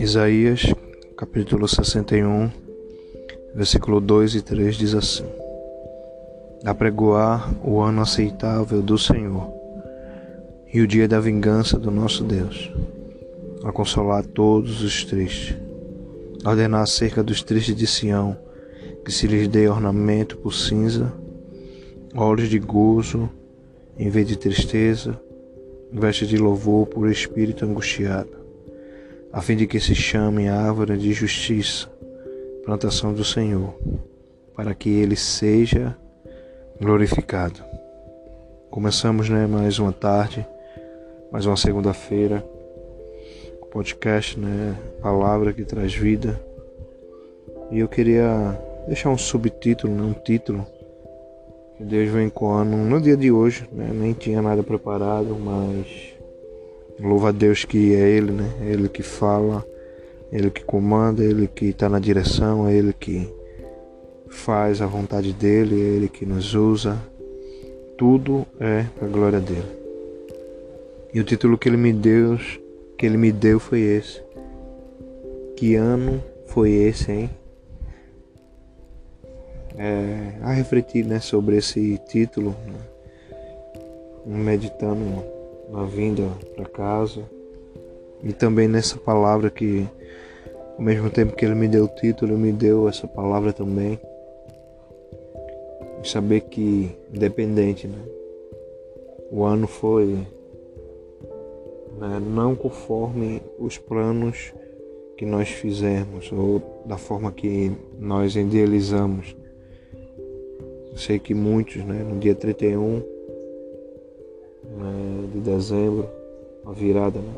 Isaías, capítulo 61, versículo 2 e 3 diz assim: Apregoar o ano aceitável do Senhor e o dia da vingança do nosso Deus, a consolar todos os tristes, ordenar acerca dos tristes de Sião, que se lhes dê ornamento por cinza, olhos de gozo em vez de tristeza, veste de louvor por espírito angustiado a fim de que se chame árvore de justiça, plantação do Senhor, para que ele seja glorificado. Começamos né, mais uma tarde, mais uma segunda-feira, podcast, né, palavra que traz vida. E eu queria deixar um subtítulo, né, um título que Deus vem coando no dia de hoje, né, nem tinha nada preparado, mas Louva a Deus que é Ele, né? Ele que fala, Ele que comanda, Ele que está na direção, é Ele que faz a vontade dEle, é Ele que nos usa. Tudo é para a glória dEle. E o título que Ele me deu, que Ele me deu foi esse. Que ano foi esse, hein? É, a refletir né, sobre esse título, né? meditando na vinda para casa e também nessa palavra que ao mesmo tempo que ele me deu o título, ele me deu essa palavra também. E saber que independente, né? O ano foi né, não conforme os planos que nós fizemos ou da forma que nós idealizamos. Eu sei que muitos, né, no dia 31 né, de dezembro, a virada né,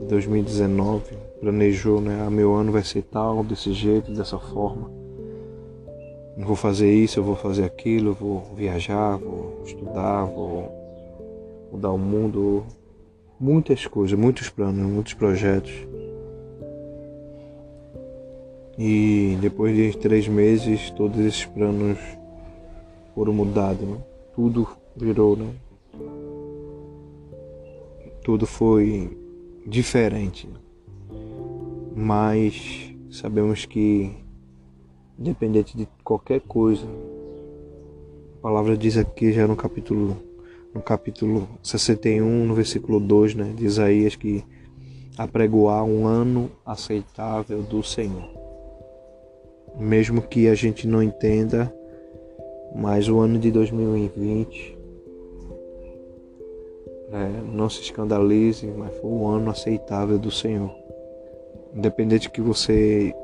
de 2019, planejou, né, ah, meu ano vai ser tal, desse jeito, dessa forma. Vou fazer isso, eu vou fazer aquilo, vou viajar, vou estudar, vou mudar o mundo, muitas coisas, muitos planos, muitos projetos. E depois de três meses, todos esses planos foram mudados, né? tudo virou, né? Tudo foi diferente. Mas sabemos que, independente de qualquer coisa, a palavra diz aqui já no capítulo no capítulo 61, no versículo 2, né, de Isaías que apregoar um ano aceitável do Senhor. Mesmo que a gente não entenda, mas o ano de 2020 é, não se escandalize, mas foi um ano aceitável do Senhor. Independente que você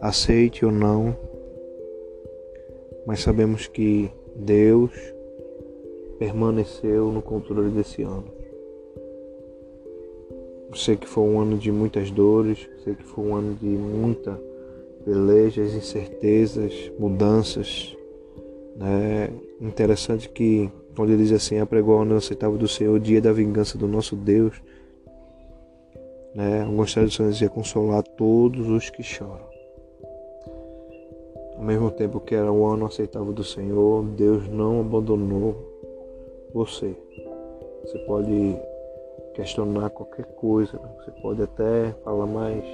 aceite ou não, mas sabemos que Deus permaneceu no controle desse ano. sei que foi um ano de muitas dores, sei que foi um ano de muita pelejas, incertezas, mudanças. Né? Interessante que onde diz assim: apregou a não aceitável do Senhor, o dia da vingança do nosso Deus. Né? Algumas traduções dizia consolar todos os que choram. Ao mesmo tempo que era o ano aceitável do Senhor, Deus não abandonou você. Você pode questionar qualquer coisa, né? você pode até falar mais.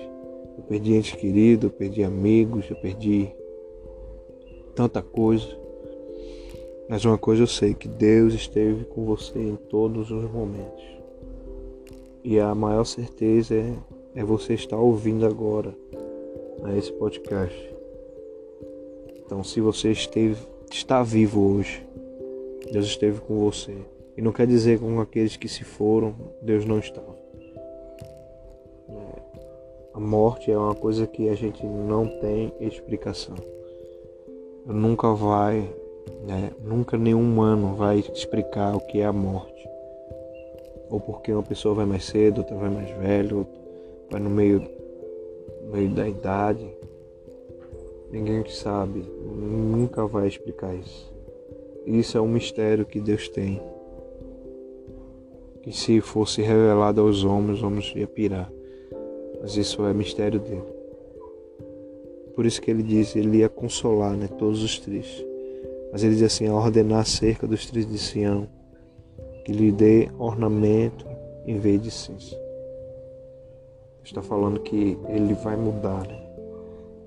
Eu perdi entes queridos, eu perdi amigos, eu perdi tanta coisa. Mas uma coisa eu sei, que Deus esteve com você em todos os momentos. E a maior certeza é, é você estar ouvindo agora né, esse podcast. Então, se você esteve, está vivo hoje, Deus esteve com você. E não quer dizer com aqueles que se foram, Deus não estava. É, a morte é uma coisa que a gente não tem explicação. Nunca vai né? Nunca nenhum humano vai explicar o que é a morte. Ou porque uma pessoa vai mais cedo, outra vai mais velho, vai no meio, meio da idade. Ninguém sabe, nunca vai explicar isso. Isso é um mistério que Deus tem. Que se fosse revelado aos homens, os homens iam pirar. Mas isso é mistério dele. Por isso que ele diz, ele ia consolar né, todos os tristes. Mas ele diz assim: a ordenar cerca dos trilhos de Sião, que lhe dê ornamento em vez de cinza. está falando que ele vai mudar, né?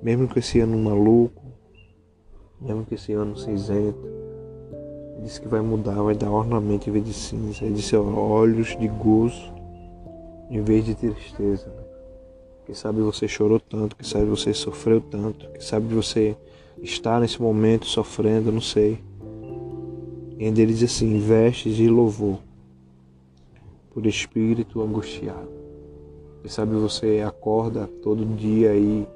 Mesmo que esse ano maluco, mesmo que esse ano cinzento, ele disse que vai mudar, vai dar ornamento em vez de cinza. Ele disse olhos de gozo em vez de tristeza. Né? Quem sabe você chorou tanto, quem sabe você sofreu tanto, quem sabe você está nesse momento sofrendo, não sei. E ele diz assim: vestes de louvor por espírito angustiado. Quem sabe você acorda todo dia aí,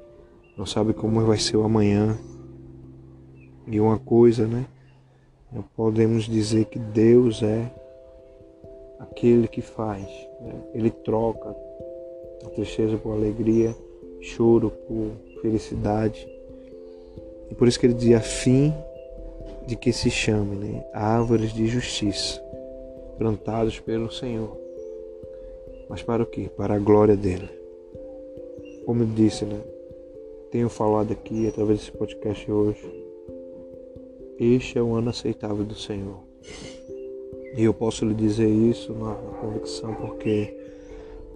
não sabe como vai ser o amanhã. E uma coisa, né? Podemos dizer que Deus é aquele que faz. Né? Ele troca a tristeza por alegria, choro por felicidade. E por isso que ele diz a fim de que se chame né? árvores de justiça, plantados pelo Senhor. Mas para o quê? Para a glória dele. Como eu disse, né? Tenho falado aqui através desse podcast hoje. Este é o ano aceitável do Senhor. E eu posso lhe dizer isso na convicção porque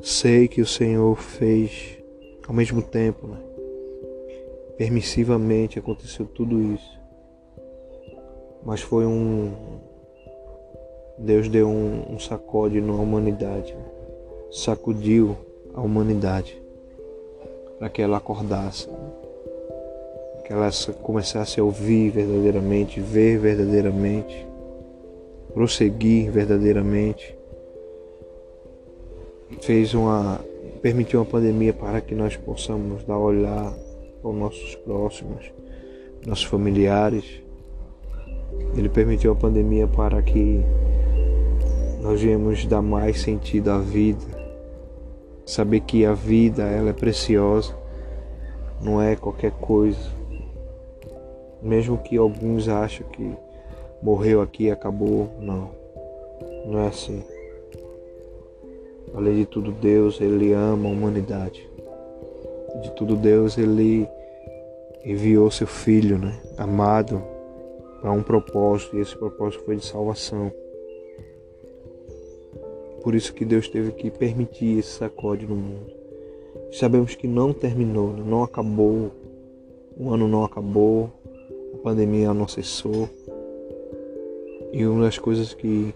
sei que o Senhor fez ao mesmo tempo, né? Permissivamente aconteceu tudo isso. Mas foi um. Deus deu um, um sacode na humanidade, sacudiu a humanidade para que ela acordasse, que ela começasse a ouvir verdadeiramente, ver verdadeiramente prosseguir verdadeiramente. Fez uma permitiu uma pandemia para que nós possamos dar olhar aos nossos próximos, nossos familiares. Ele permitiu a pandemia para que nós viemos dar mais sentido à vida. Saber que a vida ela é preciosa, não é qualquer coisa. Mesmo que alguns achem que morreu aqui e acabou. Não, não é assim. Além de tudo, Deus, Ele ama a humanidade. De tudo, Deus, Ele enviou seu Filho, né, amado, para um propósito, e esse propósito foi de salvação. Por isso que Deus teve que permitir esse sacode no mundo. Sabemos que não terminou, né? não acabou, o ano não acabou, a pandemia não cessou. E uma das coisas que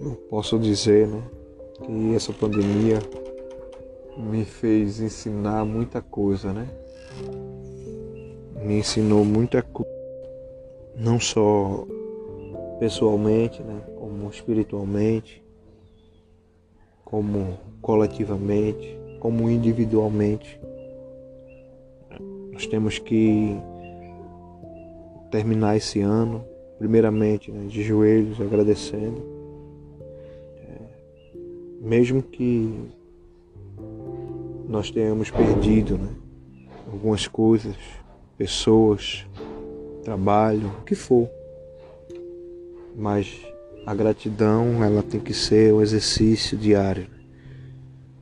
eu posso dizer, né, que essa pandemia me fez ensinar muita coisa, né? Me ensinou muita coisa, não só pessoalmente, né, como espiritualmente, como coletivamente, como individualmente. Nós temos que terminar esse ano primeiramente né, de joelhos, agradecendo. É, mesmo que nós tenhamos perdido né, algumas coisas, pessoas, trabalho, o que for. Mas a gratidão ela tem que ser um exercício diário.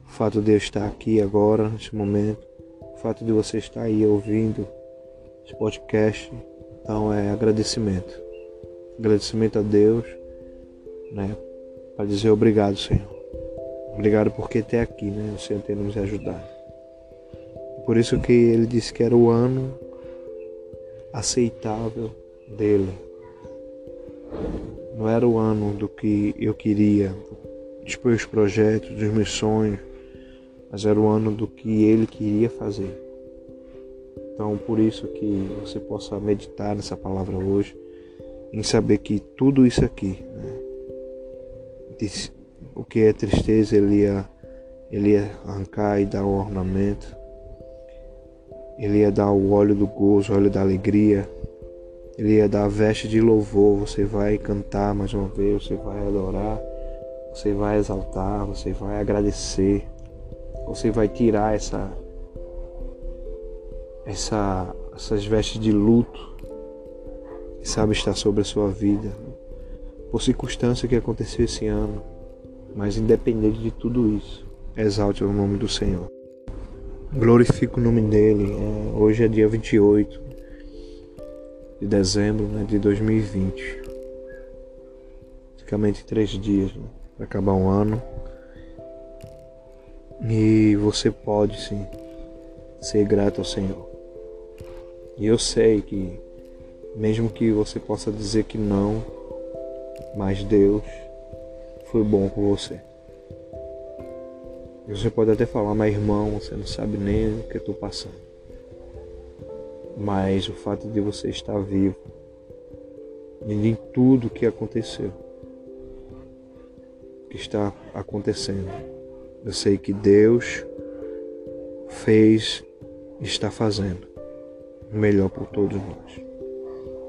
O fato de eu estar aqui agora, nesse momento, o fato de você estar aí ouvindo esse podcast, então é agradecimento agradecimento a Deus, né? Para dizer obrigado, Senhor. Obrigado porque até aqui, né? O Senhor tem nos ajudado. Por isso que ele disse que era o ano aceitável dele. Não era o ano do que eu queria, dos meus projetos, dos meus sonhos, mas era o ano do que ele queria fazer. Então, por isso que você possa meditar nessa palavra hoje em saber que tudo isso aqui, né, o que é tristeza, ele ia, ele ia arrancar e dar o ornamento, ele ia dar o óleo do gozo, o óleo da alegria, ele ia dar a veste de louvor. Você vai cantar mais uma vez, você vai adorar, você vai exaltar, você vai agradecer, você vai tirar essa, essa, essas vestes de luto que sabe estar sobre a sua vida, por circunstância que aconteceu esse ano, mas independente de tudo isso, exalte o nome do Senhor. Glorifique o nome dele. É, hoje é dia 28 de dezembro né, de 2020. Praticamente três dias né, para acabar um ano. E você pode sim ser grato ao Senhor. E eu sei que, mesmo que você possa dizer que não, mas Deus foi bom com você. Você pode até falar, mas irmão, você não sabe nem o que eu estou passando. Mas o fato de você estar vivo, em tudo que aconteceu, que está acontecendo, eu sei que Deus fez e está fazendo o melhor por todos nós.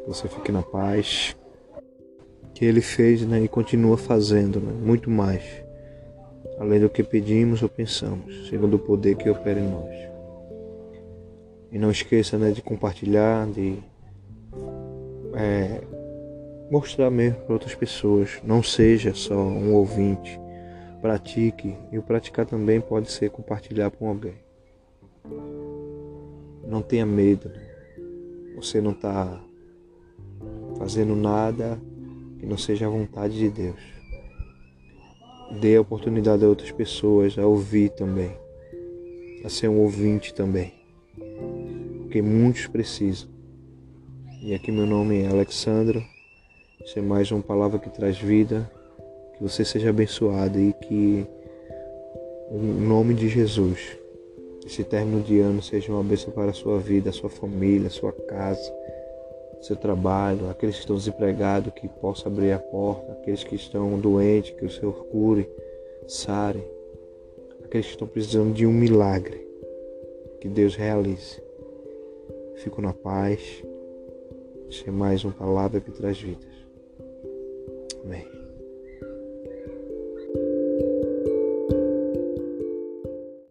Você fique na paz que Ele fez né, e continua fazendo né, muito mais além do que pedimos ou pensamos, segundo o poder que opera em nós. E não esqueça né, de compartilhar, de é, mostrar mesmo para outras pessoas. Não seja só um ouvinte. Pratique. E o praticar também pode ser compartilhar com alguém. Não tenha medo. Você não está fazendo nada que não seja a vontade de Deus dê a oportunidade a outras pessoas a ouvir também, a ser um ouvinte também, porque muitos precisam. E aqui meu nome é Alexandro, isso é mais uma palavra que traz vida, que você seja abençoado e que o nome de Jesus, esse término de ano seja uma bênção para a sua vida, a sua família, a sua casa seu trabalho, aqueles que estão desempregados, que possa abrir a porta, aqueles que estão doentes, que o Senhor cure, sare, aqueles que estão precisando de um milagre, que Deus realize. Fico na paz. Isso é mais uma palavra que traz vidas. Amém.